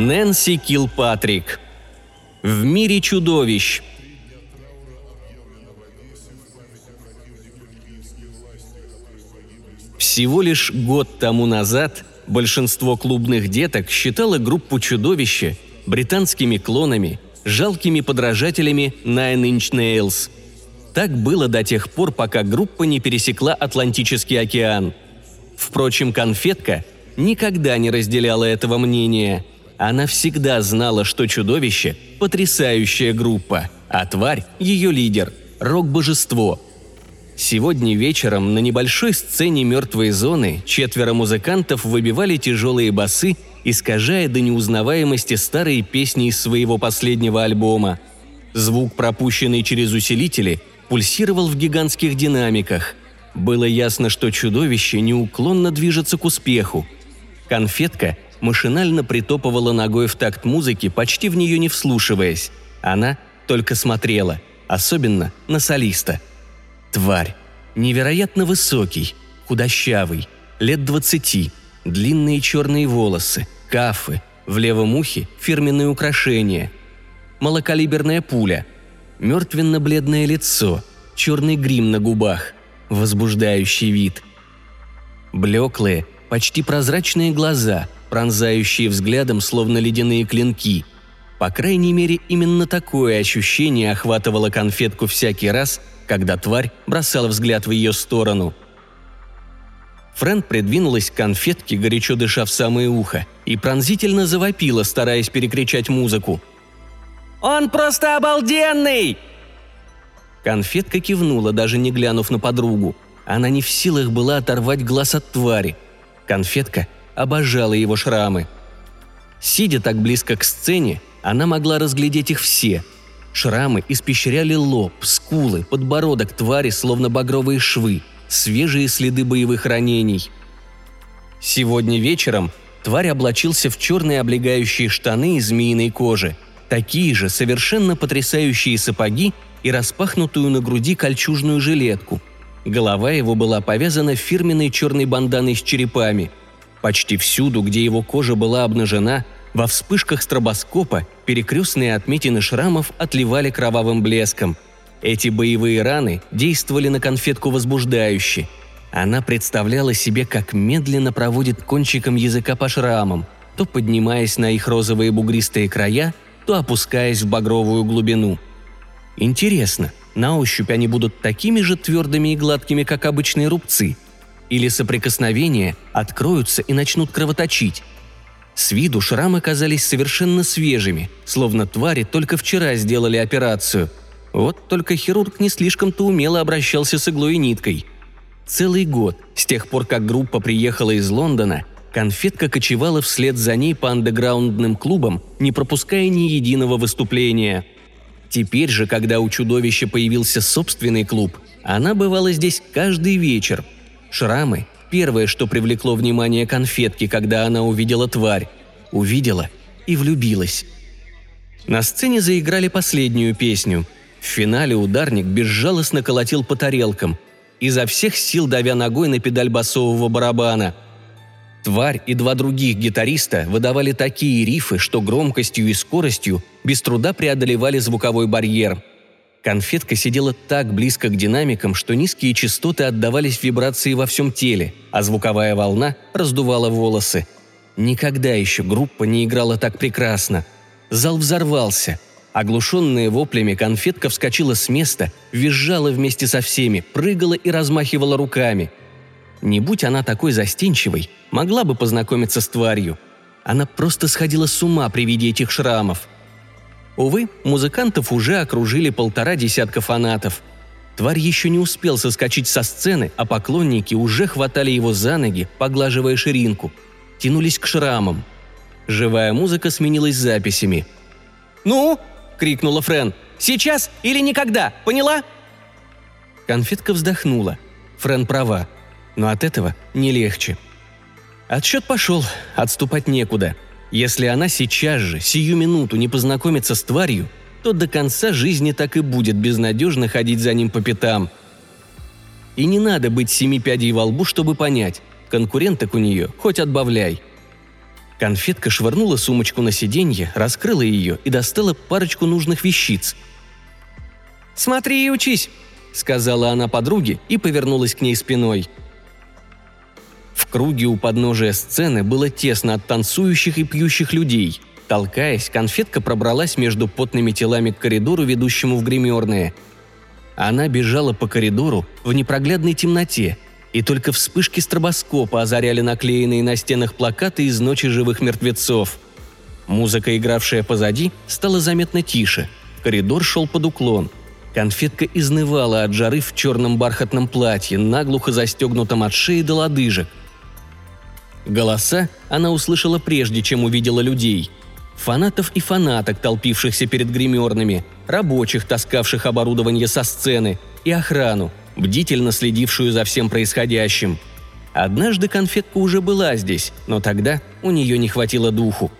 Нэнси Килпатрик. В мире чудовищ. Всего лишь год тому назад большинство клубных деток считало группу «Чудовище» британскими клонами, жалкими подражателями Nine Inch Nails. Так было до тех пор, пока группа не пересекла Атлантический океан. Впрочем, конфетка никогда не разделяла этого мнения. Она всегда знала, что чудовище – потрясающая группа, а тварь – ее лидер, рок-божество. Сегодня вечером на небольшой сцене мертвой зоны четверо музыкантов выбивали тяжелые басы, искажая до неузнаваемости старые песни из своего последнего альбома. Звук, пропущенный через усилители, пульсировал в гигантских динамиках. Было ясно, что чудовище неуклонно движется к успеху. Конфетка машинально притопывала ногой в такт музыки, почти в нее не вслушиваясь. Она только смотрела, особенно на солиста. Тварь. Невероятно высокий, худощавый, лет двадцати, длинные черные волосы, кафы, в левом ухе фирменные украшения, малокалиберная пуля, мертвенно-бледное лицо, черный грим на губах, возбуждающий вид. Блеклые, почти прозрачные глаза – пронзающие взглядом словно ледяные клинки. По крайней мере, именно такое ощущение охватывало конфетку всякий раз, когда тварь бросала взгляд в ее сторону. Фрэнд придвинулась к конфетке, горячо дыша в самое ухо, и пронзительно завопила, стараясь перекричать музыку. «Он просто обалденный!» Конфетка кивнула, даже не глянув на подругу. Она не в силах была оторвать глаз от твари. Конфетка обожала его шрамы. Сидя так близко к сцене, она могла разглядеть их все. Шрамы испещряли лоб, скулы, подбородок твари, словно багровые швы, свежие следы боевых ранений. Сегодня вечером тварь облачился в черные облегающие штаны из змеиной кожи, такие же совершенно потрясающие сапоги и распахнутую на груди кольчужную жилетку. Голова его была повязана фирменной черной банданой с черепами – Почти всюду, где его кожа была обнажена, во вспышках стробоскопа перекрестные отметины шрамов отливали кровавым блеском. Эти боевые раны действовали на конфетку возбуждающе. Она представляла себе, как медленно проводит кончиком языка по шрамам, то поднимаясь на их розовые бугристые края, то опускаясь в багровую глубину. Интересно, на ощупь они будут такими же твердыми и гладкими, как обычные рубцы – или соприкосновения откроются и начнут кровоточить. С виду шрамы казались совершенно свежими, словно твари только вчера сделали операцию. Вот только хирург не слишком-то умело обращался с иглой и ниткой. Целый год, с тех пор, как группа приехала из Лондона, конфетка кочевала вслед за ней по андеграундным клубам, не пропуская ни единого выступления. Теперь же, когда у чудовища появился собственный клуб, она бывала здесь каждый вечер – Шрамы – первое, что привлекло внимание конфетки, когда она увидела тварь. Увидела и влюбилась. На сцене заиграли последнюю песню. В финале ударник безжалостно колотил по тарелкам, изо всех сил давя ногой на педаль басового барабана. Тварь и два других гитариста выдавали такие рифы, что громкостью и скоростью без труда преодолевали звуковой барьер – Конфетка сидела так близко к динамикам, что низкие частоты отдавались вибрации во всем теле, а звуковая волна раздувала волосы. Никогда еще группа не играла так прекрасно. Зал взорвался. Оглушенная воплями, конфетка вскочила с места, визжала вместе со всеми, прыгала и размахивала руками. Не будь она такой застенчивой, могла бы познакомиться с тварью. Она просто сходила с ума при виде этих шрамов – Увы, музыкантов уже окружили полтора десятка фанатов. Тварь еще не успел соскочить со сцены, а поклонники уже хватали его за ноги, поглаживая ширинку. Тянулись к шрамам. Живая музыка сменилась записями. «Ну?» – крикнула Френ. «Сейчас или никогда, поняла?» Конфетка вздохнула. Френ права. Но от этого не легче. Отсчет пошел, отступать некуда – если она сейчас же, сию минуту не познакомится с тварью, то до конца жизни так и будет безнадежно ходить за ним по пятам. И не надо быть семи пядей во лбу, чтобы понять, конкуренток у нее хоть отбавляй. Конфетка швырнула сумочку на сиденье, раскрыла ее и достала парочку нужных вещиц. «Смотри и учись!» – сказала она подруге и повернулась к ней спиной. Круге у подножия сцены было тесно от танцующих и пьющих людей. Толкаясь, конфетка пробралась между потными телами к коридору, ведущему в гримерные. Она бежала по коридору в непроглядной темноте – и только вспышки стробоскопа озаряли наклеенные на стенах плакаты из «Ночи живых мертвецов». Музыка, игравшая позади, стала заметно тише. Коридор шел под уклон. Конфетка изнывала от жары в черном бархатном платье, наглухо застегнутом от шеи до лодыжек. Голоса она услышала прежде, чем увидела людей. Фанатов и фанаток, толпившихся перед гримерными, рабочих, таскавших оборудование со сцены, и охрану, бдительно следившую за всем происходящим. Однажды конфетка уже была здесь, но тогда у нее не хватило духу.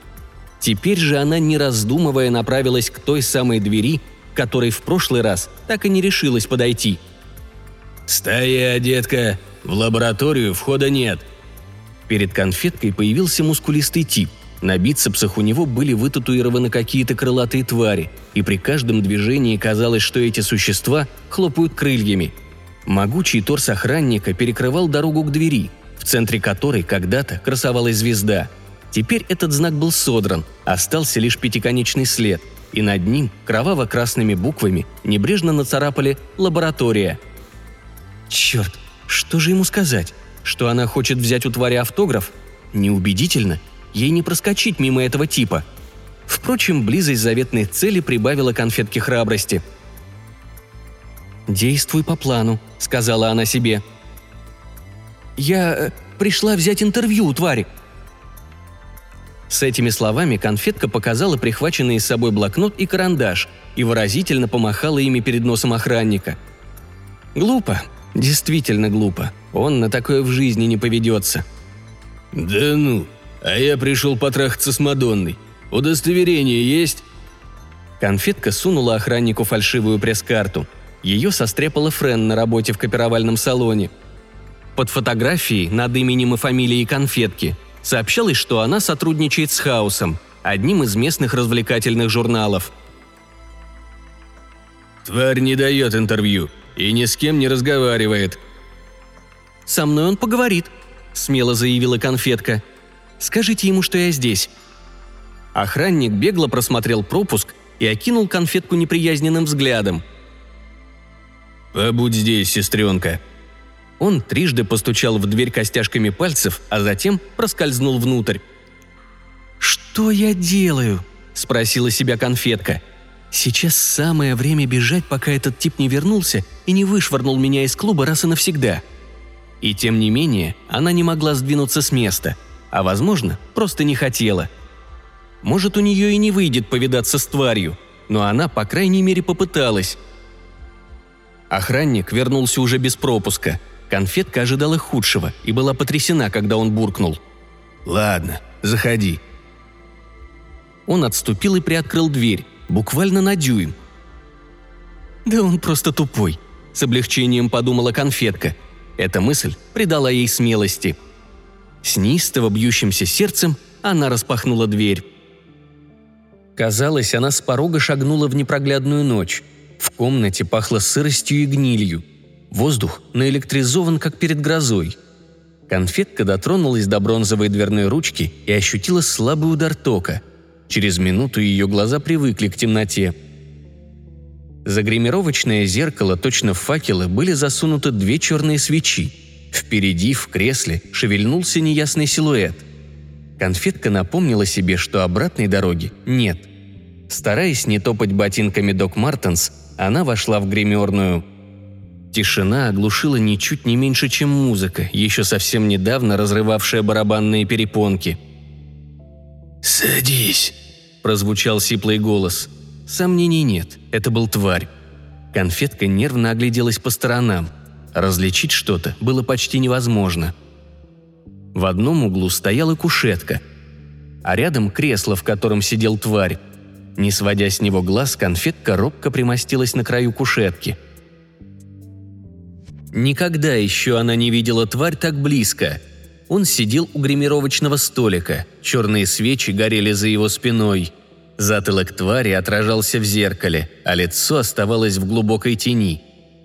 Теперь же она, не раздумывая, направилась к той самой двери, которой в прошлый раз так и не решилась подойти. «Стоя, детка! В лабораторию входа нет!» Перед конфеткой появился мускулистый тип. На бицепсах у него были вытатуированы какие-то крылатые твари, и при каждом движении казалось, что эти существа хлопают крыльями – Могучий торс охранника перекрывал дорогу к двери, в центре которой когда-то красовалась звезда. Теперь этот знак был содран, остался лишь пятиконечный след, и над ним кроваво-красными буквами небрежно нацарапали «Лаборатория». Черт, что же ему сказать? Что она хочет взять у твари автограф? Неубедительно. Ей не проскочить мимо этого типа. Впрочем, близость заветной цели прибавила конфетке храбрости – «Действуй по плану», — сказала она себе. «Я э, пришла взять интервью у твари». С этими словами конфетка показала прихваченные с собой блокнот и карандаш и выразительно помахала ими перед носом охранника. Глупо, действительно глупо. Он на такое в жизни не поведется. «Да ну, а я пришел потрахаться с Мадонной. Удостоверение есть?» Конфетка сунула охраннику фальшивую пресс-карту – ее состряпала Френ на работе в копировальном салоне. Под фотографией над именем и фамилией конфетки сообщалось, что она сотрудничает с Хаусом, одним из местных развлекательных журналов. «Тварь не дает интервью и ни с кем не разговаривает». «Со мной он поговорит», — смело заявила конфетка. «Скажите ему, что я здесь». Охранник бегло просмотрел пропуск и окинул конфетку неприязненным взглядом — «Побудь здесь, сестренка». Он трижды постучал в дверь костяшками пальцев, а затем проскользнул внутрь. «Что я делаю?» – спросила себя конфетка. «Сейчас самое время бежать, пока этот тип не вернулся и не вышвырнул меня из клуба раз и навсегда». И тем не менее, она не могла сдвинуться с места, а, возможно, просто не хотела. Может, у нее и не выйдет повидаться с тварью, но она, по крайней мере, попыталась – Охранник вернулся уже без пропуска. Конфетка ожидала худшего и была потрясена, когда он буркнул. «Ладно, заходи». Он отступил и приоткрыл дверь, буквально на дюйм. «Да он просто тупой», — с облегчением подумала конфетка. Эта мысль придала ей смелости. С неистово бьющимся сердцем она распахнула дверь. Казалось, она с порога шагнула в непроглядную ночь. В комнате пахло сыростью и гнилью. Воздух наэлектризован, как перед грозой. Конфетка дотронулась до бронзовой дверной ручки и ощутила слабый удар тока. Через минуту ее глаза привыкли к темноте. За гримировочное зеркало, точно в факелы, были засунуты две черные свечи. Впереди, в кресле, шевельнулся неясный силуэт. Конфетка напомнила себе, что обратной дороги нет. Стараясь не топать ботинками Док Мартенс, она вошла в гримерную. Тишина оглушила ничуть не меньше, чем музыка, еще совсем недавно разрывавшая барабанные перепонки. «Садись», – прозвучал сиплый голос. Сомнений нет, это был тварь. Конфетка нервно огляделась по сторонам. Различить что-то было почти невозможно. В одном углу стояла кушетка, а рядом кресло, в котором сидел тварь. Не сводя с него глаз, конфетка робко примостилась на краю кушетки. Никогда еще она не видела тварь так близко. Он сидел у гримировочного столика, черные свечи горели за его спиной. Затылок твари отражался в зеркале, а лицо оставалось в глубокой тени.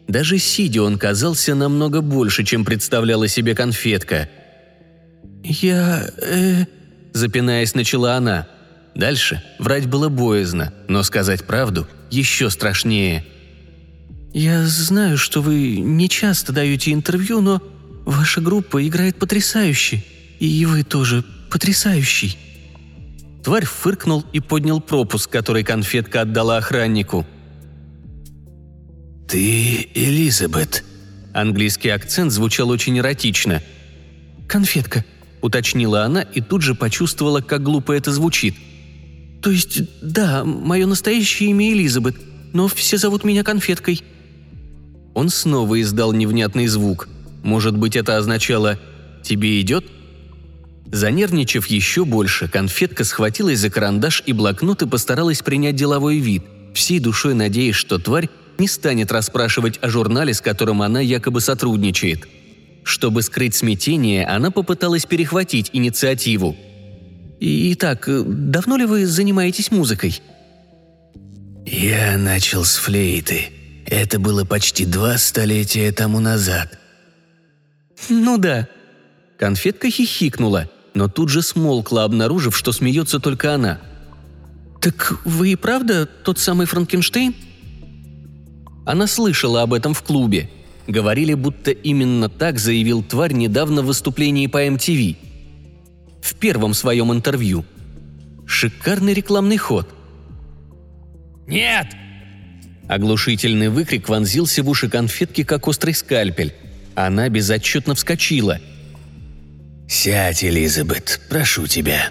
Даже сидя он казался намного больше, чем представляла себе конфетка. «Я... э...» – запинаясь, начала она. Дальше врать было боязно, но сказать правду еще страшнее. «Я знаю, что вы не часто даете интервью, но Ваша группа играет потрясающе, и вы тоже потрясающий». Тварь фыркнул и поднял пропуск, который конфетка отдала охраннику. «Ты Элизабет». Английский акцент звучал очень эротично. «Конфетка», — уточнила она и тут же почувствовала, как глупо это звучит. «То есть, да, мое настоящее имя Элизабет, но все зовут меня Конфеткой». Он снова издал невнятный звук. Может быть, это означало «тебе идет?» Занервничав еще больше, конфетка схватилась за карандаш и блокнот и постаралась принять деловой вид, всей душой надеясь, что тварь не станет расспрашивать о журнале, с которым она якобы сотрудничает. Чтобы скрыть смятение, она попыталась перехватить инициативу. «Итак, давно ли вы занимаетесь музыкой?» «Я начал с флейты. Это было почти два столетия тому назад», «Ну да». Конфетка хихикнула, но тут же смолкла, обнаружив, что смеется только она. «Так вы и правда тот самый Франкенштейн?» Она слышала об этом в клубе. Говорили, будто именно так заявил тварь недавно в выступлении по MTV. В первом своем интервью. Шикарный рекламный ход. «Нет!» Оглушительный выкрик вонзился в уши конфетки, как острый скальпель. Она безотчетно вскочила. «Сядь, Элизабет, прошу тебя».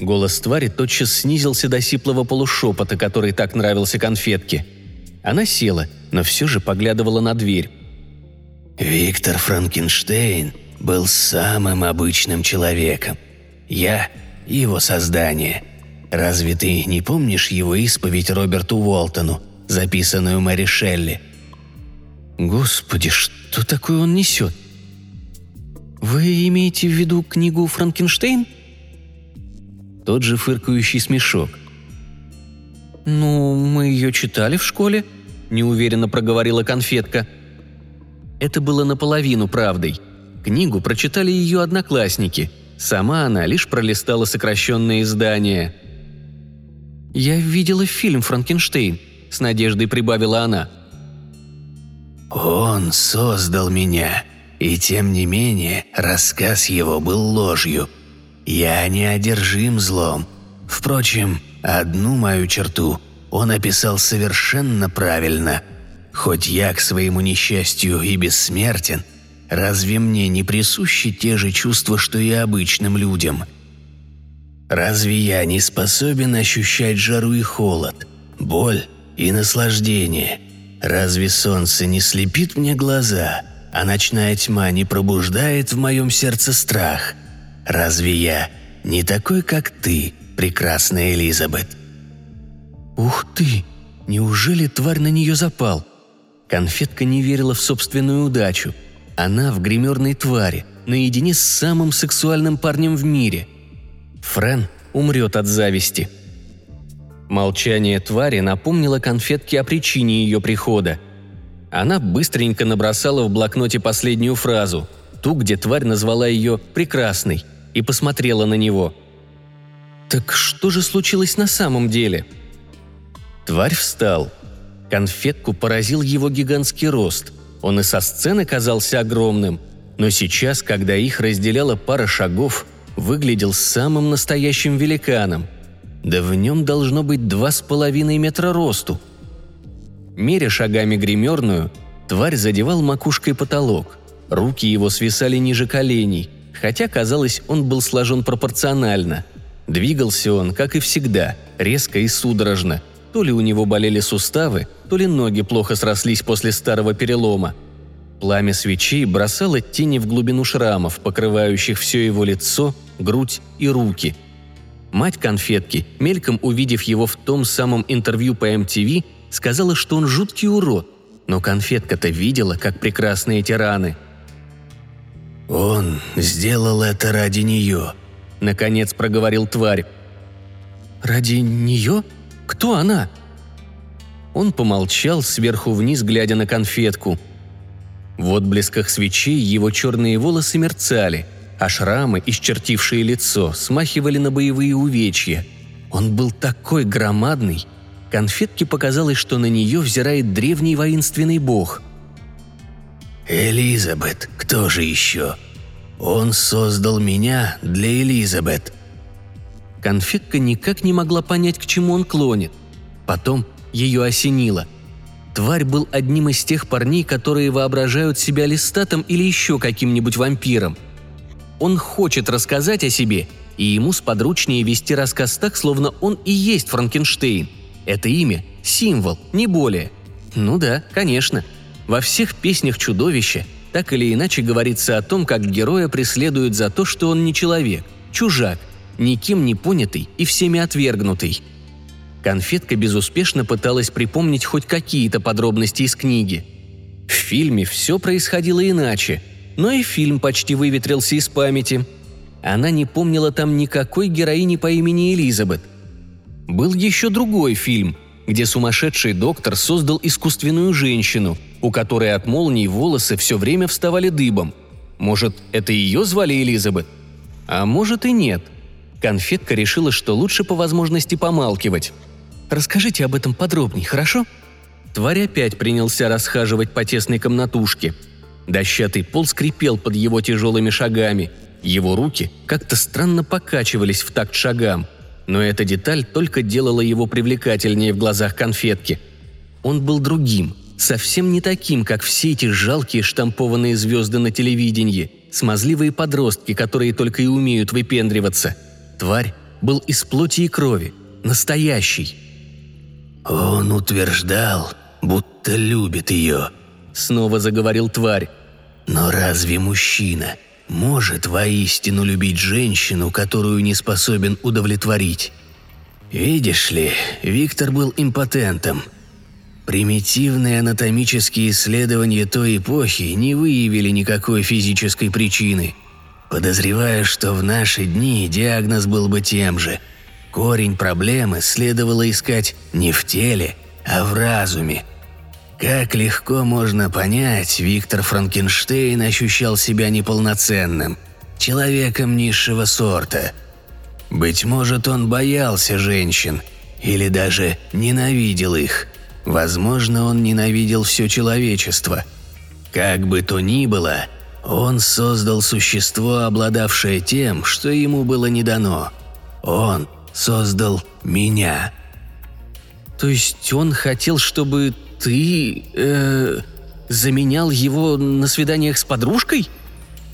Голос твари тотчас снизился до сиплого полушепота, который так нравился конфетке. Она села, но все же поглядывала на дверь. «Виктор Франкенштейн был самым обычным человеком. Я – его создание. Разве ты не помнишь его исповедь Роберту Уолтону, записанную Мэри Шелли – Господи, что такое он несет? Вы имеете в виду книгу «Франкенштейн»? Тот же фыркающий смешок. «Ну, мы ее читали в школе», – неуверенно проговорила конфетка. Это было наполовину правдой. Книгу прочитали ее одноклассники. Сама она лишь пролистала сокращенное издание. «Я видела фильм «Франкенштейн», – с надеждой прибавила она – он создал меня, и тем не менее рассказ его был ложью. Я не одержим злом. Впрочем, одну мою черту он описал совершенно правильно. Хоть я к своему несчастью и бессмертен, разве мне не присущи те же чувства, что и обычным людям? Разве я не способен ощущать жару и холод, боль и наслаждение – Разве солнце не слепит мне глаза, а ночная тьма не пробуждает в моем сердце страх? Разве я не такой, как ты, прекрасная Элизабет?» «Ух ты! Неужели тварь на нее запал?» Конфетка не верила в собственную удачу. Она в гримерной твари, наедине с самым сексуальным парнем в мире. Френ умрет от зависти – Молчание твари напомнило конфетке о причине ее прихода. Она быстренько набросала в блокноте последнюю фразу, ту, где тварь назвала ее «прекрасной», и посмотрела на него. «Так что же случилось на самом деле?» Тварь встал. Конфетку поразил его гигантский рост. Он и со сцены казался огромным, но сейчас, когда их разделяла пара шагов, выглядел самым настоящим великаном – да в нем должно быть два с половиной метра росту. Меря шагами гримерную, тварь задевал макушкой потолок. Руки его свисали ниже коленей, хотя, казалось, он был сложен пропорционально. Двигался он, как и всегда, резко и судорожно. То ли у него болели суставы, то ли ноги плохо срослись после старого перелома. Пламя свечей бросало тени в глубину шрамов, покрывающих все его лицо, грудь и руки – Мать конфетки, мельком увидев его в том самом интервью по MTV, сказала, что он жуткий урод. Но конфетка-то видела, как прекрасные тираны. Он сделал это ради нее», — наконец проговорил тварь. «Ради нее? Кто она?» Он помолчал, сверху вниз глядя на конфетку. В отблесках свечей его черные волосы мерцали, а шрамы, исчертившие лицо, смахивали на боевые увечья. Он был такой громадный. Конфетке показалось, что на нее взирает древний воинственный бог. «Элизабет, кто же еще? Он создал меня для Элизабет», Конфетка никак не могла понять, к чему он клонит. Потом ее осенило. Тварь был одним из тех парней, которые воображают себя листатом или еще каким-нибудь вампиром. Он хочет рассказать о себе, и ему сподручнее вести рассказ так, словно он и есть Франкенштейн. Это имя – символ, не более. Ну да, конечно. Во всех песнях чудовища так или иначе говорится о том, как героя преследуют за то, что он не человек, чужак, никем не понятый и всеми отвергнутый – Конфетка безуспешно пыталась припомнить хоть какие-то подробности из книги. В фильме все происходило иначе, но и фильм почти выветрился из памяти. Она не помнила там никакой героини по имени Элизабет. Был еще другой фильм, где сумасшедший доктор создал искусственную женщину, у которой от молний волосы все время вставали дыбом. Может, это ее звали Элизабет? А может и нет. Конфетка решила, что лучше по возможности помалкивать. Расскажите об этом подробнее, хорошо?» Тварь опять принялся расхаживать по тесной комнатушке. Дощатый пол скрипел под его тяжелыми шагами. Его руки как-то странно покачивались в такт шагам. Но эта деталь только делала его привлекательнее в глазах конфетки. Он был другим, совсем не таким, как все эти жалкие штампованные звезды на телевидении, смазливые подростки, которые только и умеют выпендриваться. Тварь был из плоти и крови, настоящий – «Он утверждал, будто любит ее», — снова заговорил тварь. «Но разве мужчина может воистину любить женщину, которую не способен удовлетворить? Видишь ли, Виктор был импотентом. Примитивные анатомические исследования той эпохи не выявили никакой физической причины. Подозреваю, что в наши дни диагноз был бы тем же — Корень проблемы следовало искать не в теле, а в разуме. Как легко можно понять, Виктор Франкенштейн ощущал себя неполноценным, человеком низшего сорта. Быть может, он боялся женщин или даже ненавидел их. Возможно, он ненавидел все человечество. Как бы то ни было, он создал существо, обладавшее тем, что ему было не дано. Он создал меня». «То есть он хотел, чтобы ты... Э, заменял его на свиданиях с подружкой?»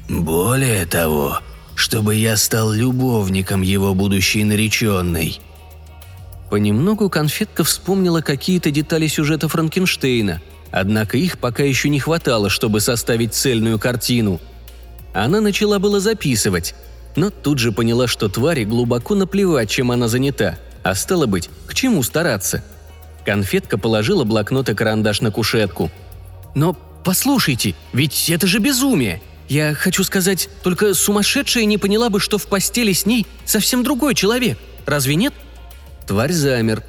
«Более того, чтобы я стал любовником его будущей нареченной». Понемногу конфетка вспомнила какие-то детали сюжета Франкенштейна, однако их пока еще не хватало, чтобы составить цельную картину. Она начала было записывать, но тут же поняла, что твари глубоко наплевать, чем она занята, а стало быть, к чему стараться. Конфетка положила блокнот и карандаш на кушетку. «Но послушайте, ведь это же безумие! Я хочу сказать, только сумасшедшая не поняла бы, что в постели с ней совсем другой человек. Разве нет?» Тварь замер.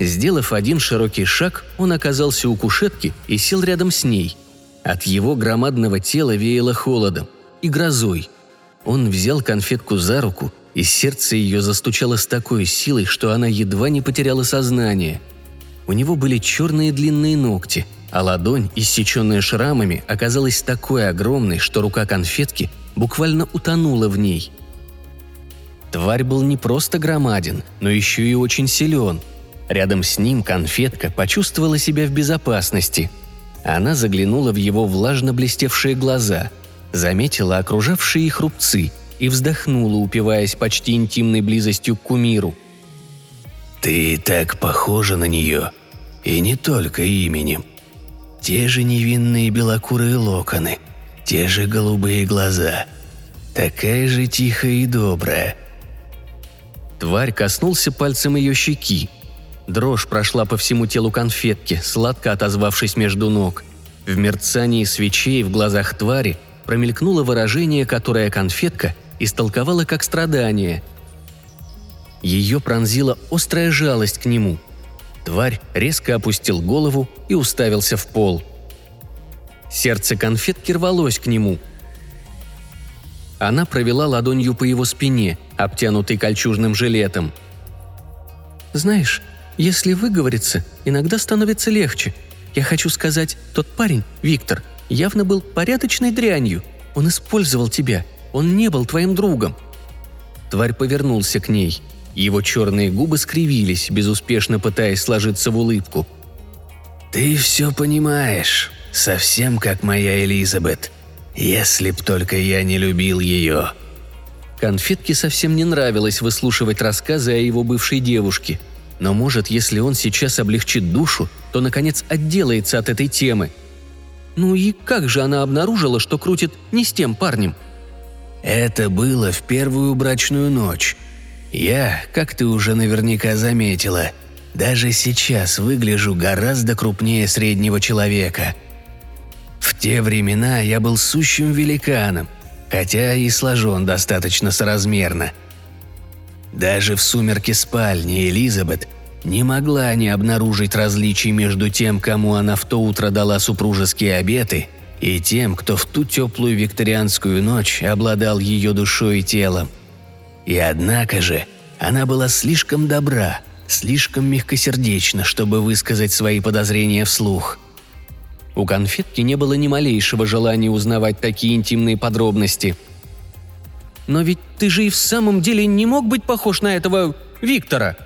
Сделав один широкий шаг, он оказался у кушетки и сел рядом с ней. От его громадного тела веяло холодом и грозой – он взял конфетку за руку, и сердце ее застучало с такой силой, что она едва не потеряла сознание. У него были черные длинные ногти, а ладонь, иссеченная шрамами, оказалась такой огромной, что рука конфетки буквально утонула в ней. Тварь был не просто громаден, но еще и очень силен. Рядом с ним конфетка почувствовала себя в безопасности. Она заглянула в его влажно блестевшие глаза – заметила окружавшие их рубцы и вздохнула, упиваясь почти интимной близостью к кумиру. «Ты так похожа на нее, и не только именем. Те же невинные белокурые локоны, те же голубые глаза, такая же тихая и добрая». Тварь коснулся пальцем ее щеки. Дрожь прошла по всему телу конфетки, сладко отозвавшись между ног. В мерцании свечей в глазах твари – промелькнуло выражение, которое конфетка истолковала как страдание. Ее пронзила острая жалость к нему. Тварь резко опустил голову и уставился в пол. Сердце конфетки рвалось к нему. Она провела ладонью по его спине, обтянутой кольчужным жилетом. «Знаешь, если выговориться, иногда становится легче. Я хочу сказать, тот парень, Виктор, явно был порядочной дрянью. Он использовал тебя. Он не был твоим другом». Тварь повернулся к ней. Его черные губы скривились, безуспешно пытаясь сложиться в улыбку. «Ты все понимаешь, совсем как моя Элизабет. Если б только я не любил ее». Конфетке совсем не нравилось выслушивать рассказы о его бывшей девушке. Но может, если он сейчас облегчит душу, то, наконец, отделается от этой темы. Ну и как же она обнаружила, что крутит не с тем парнем? Это было в первую брачную ночь. Я, как ты уже наверняка заметила, даже сейчас выгляжу гораздо крупнее среднего человека. В те времена я был сущим великаном, хотя и сложен достаточно соразмерно. Даже в сумерке спальни Элизабет не могла не обнаружить различий между тем, кому она в то утро дала супружеские обеты, и тем, кто в ту теплую викторианскую ночь обладал ее душой и телом – и однако же она была слишком добра, слишком мягкосердечна, чтобы высказать свои подозрения вслух. У конфетки не было ни малейшего желания узнавать такие интимные подробности. «Но ведь ты же и в самом деле не мог быть похож на этого Виктора!»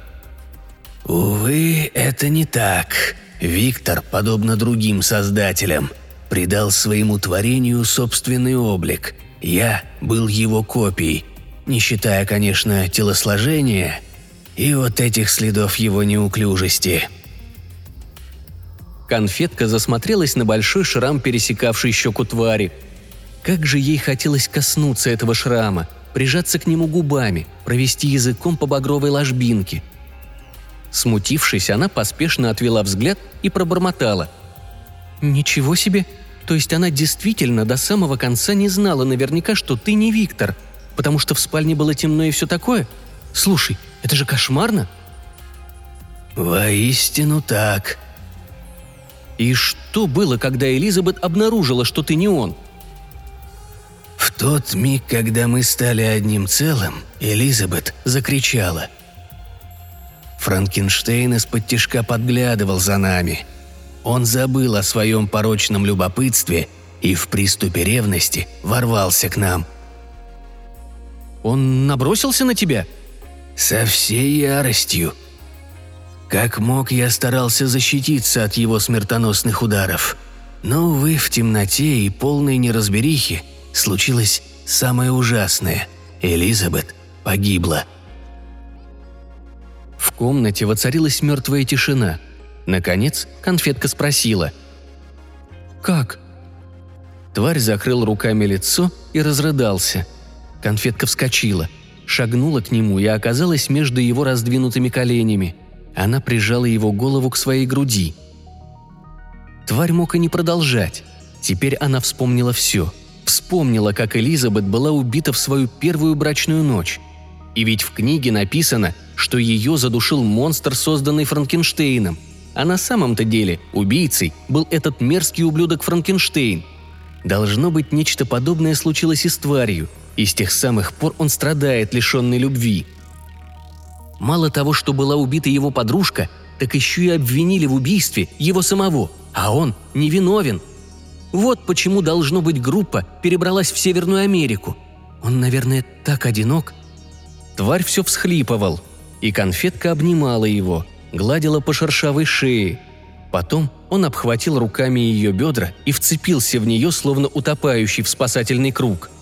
«Увы, это не так. Виктор, подобно другим создателям, придал своему творению собственный облик. Я был его копией, не считая, конечно, телосложения и вот этих следов его неуклюжести. Конфетка засмотрелась на большой шрам, пересекавший щеку твари. Как же ей хотелось коснуться этого шрама, прижаться к нему губами, провести языком по багровой ложбинке. Смутившись, она поспешно отвела взгляд и пробормотала. «Ничего себе! То есть она действительно до самого конца не знала наверняка, что ты не Виктор – потому что в спальне было темно и все такое? Слушай, это же кошмарно!» «Воистину так», «И что было, когда Элизабет обнаружила, что ты не он?» В тот миг, когда мы стали одним целым, Элизабет закричала. Франкенштейн из-под тишка подглядывал за нами. Он забыл о своем порочном любопытстве и в приступе ревности ворвался к нам – он набросился на тебя?» «Со всей яростью. Как мог, я старался защититься от его смертоносных ударов. Но, увы, в темноте и полной неразберихе случилось самое ужасное. Элизабет погибла». В комнате воцарилась мертвая тишина. Наконец, конфетка спросила. «Как?» Тварь закрыл руками лицо и разрыдался – Конфетка вскочила, шагнула к нему и оказалась между его раздвинутыми коленями. Она прижала его голову к своей груди. Тварь мог и не продолжать. Теперь она вспомнила все. Вспомнила, как Элизабет была убита в свою первую брачную ночь. И ведь в книге написано, что ее задушил монстр, созданный Франкенштейном. А на самом-то деле убийцей был этот мерзкий ублюдок Франкенштейн. Должно быть, нечто подобное случилось и с тварью – и с тех самых пор он страдает, лишенный любви. Мало того, что была убита его подружка, так еще и обвинили в убийстве его самого, а он невиновен. Вот почему, должно быть, группа перебралась в Северную Америку. Он, наверное, так одинок. Тварь все всхлипывал, и конфетка обнимала его, гладила по шершавой шее. Потом он обхватил руками ее бедра и вцепился в нее, словно утопающий в спасательный круг –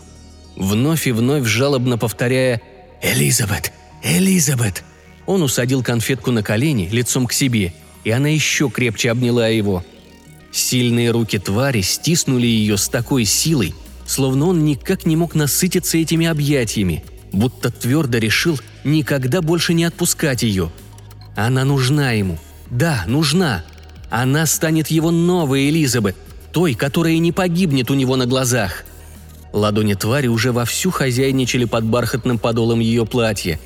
вновь и вновь жалобно повторяя «Элизабет! Элизабет!». Он усадил конфетку на колени, лицом к себе, и она еще крепче обняла его. Сильные руки твари стиснули ее с такой силой, словно он никак не мог насытиться этими объятиями, будто твердо решил никогда больше не отпускать ее. Она нужна ему. Да, нужна. Она станет его новой Элизабет, той, которая не погибнет у него на глазах – Ладони твари уже вовсю хозяйничали под бархатным подолом ее платья.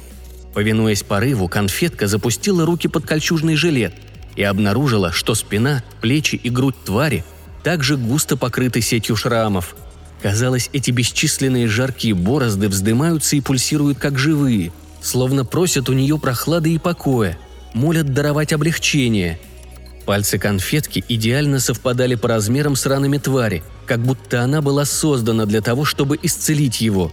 Повинуясь порыву, конфетка запустила руки под кольчужный жилет и обнаружила, что спина, плечи и грудь твари также густо покрыты сетью шрамов. Казалось, эти бесчисленные жаркие борозды вздымаются и пульсируют как живые, словно просят у нее прохлады и покоя, молят даровать облегчение. Пальцы конфетки идеально совпадали по размерам с ранами твари, как будто она была создана для того, чтобы исцелить его.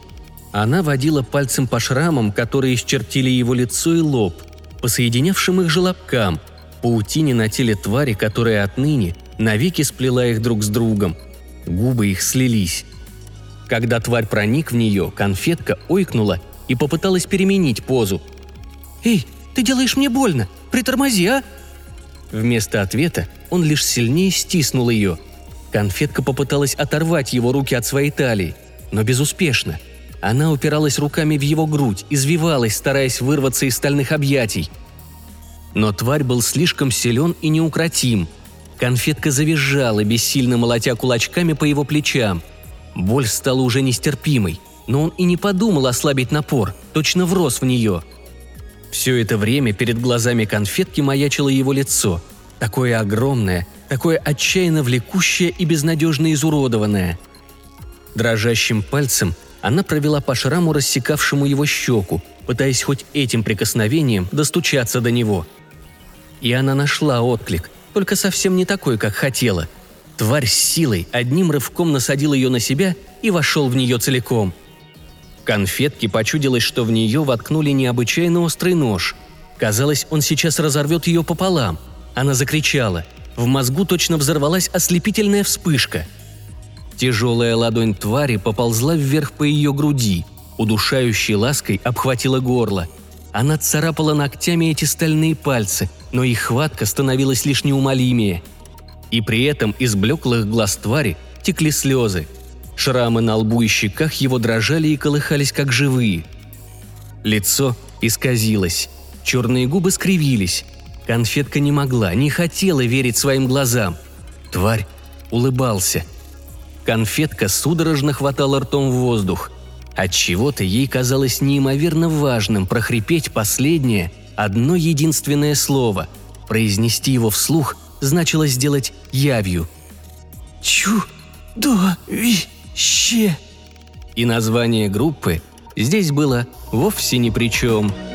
Она водила пальцем по шрамам, которые исчертили его лицо и лоб, по соединявшим их желобкам, паутине на теле твари, которая отныне навеки сплела их друг с другом. Губы их слились. Когда тварь проник в нее, конфетка ойкнула и попыталась переменить позу. «Эй, ты делаешь мне больно! Притормози, а!» Вместо ответа он лишь сильнее стиснул ее. Конфетка попыталась оторвать его руки от своей талии, но безуспешно. Она упиралась руками в его грудь, извивалась, стараясь вырваться из стальных объятий. Но тварь был слишком силен и неукротим. Конфетка завизжала, бессильно молотя кулачками по его плечам. Боль стала уже нестерпимой, но он и не подумал ослабить напор, точно врос в нее – все это время перед глазами конфетки маячило его лицо. Такое огромное, такое отчаянно влекущее и безнадежно изуродованное. Дрожащим пальцем она провела по шраму, рассекавшему его щеку, пытаясь хоть этим прикосновением достучаться до него. И она нашла отклик, только совсем не такой, как хотела. Тварь с силой одним рывком насадил ее на себя и вошел в нее целиком – Конфетке почудилось, что в нее воткнули необычайно острый нож. Казалось, он сейчас разорвет ее пополам. Она закричала. В мозгу точно взорвалась ослепительная вспышка. Тяжелая ладонь твари поползла вверх по ее груди, удушающей лаской обхватила горло. Она царапала ногтями эти стальные пальцы, но их хватка становилась лишь неумолимее. И при этом из блеклых глаз твари текли слезы – Шрамы на лбу и щеках его дрожали и колыхались, как живые. Лицо исказилось. Черные губы скривились. Конфетка не могла, не хотела верить своим глазам. Тварь улыбался. Конфетка судорожно хватала ртом в воздух. От чего то ей казалось неимоверно важным прохрипеть последнее, одно единственное слово. Произнести его вслух значило сделать явью. «Чу-до-ви!» «Ще». И название группы здесь было вовсе ни при чем –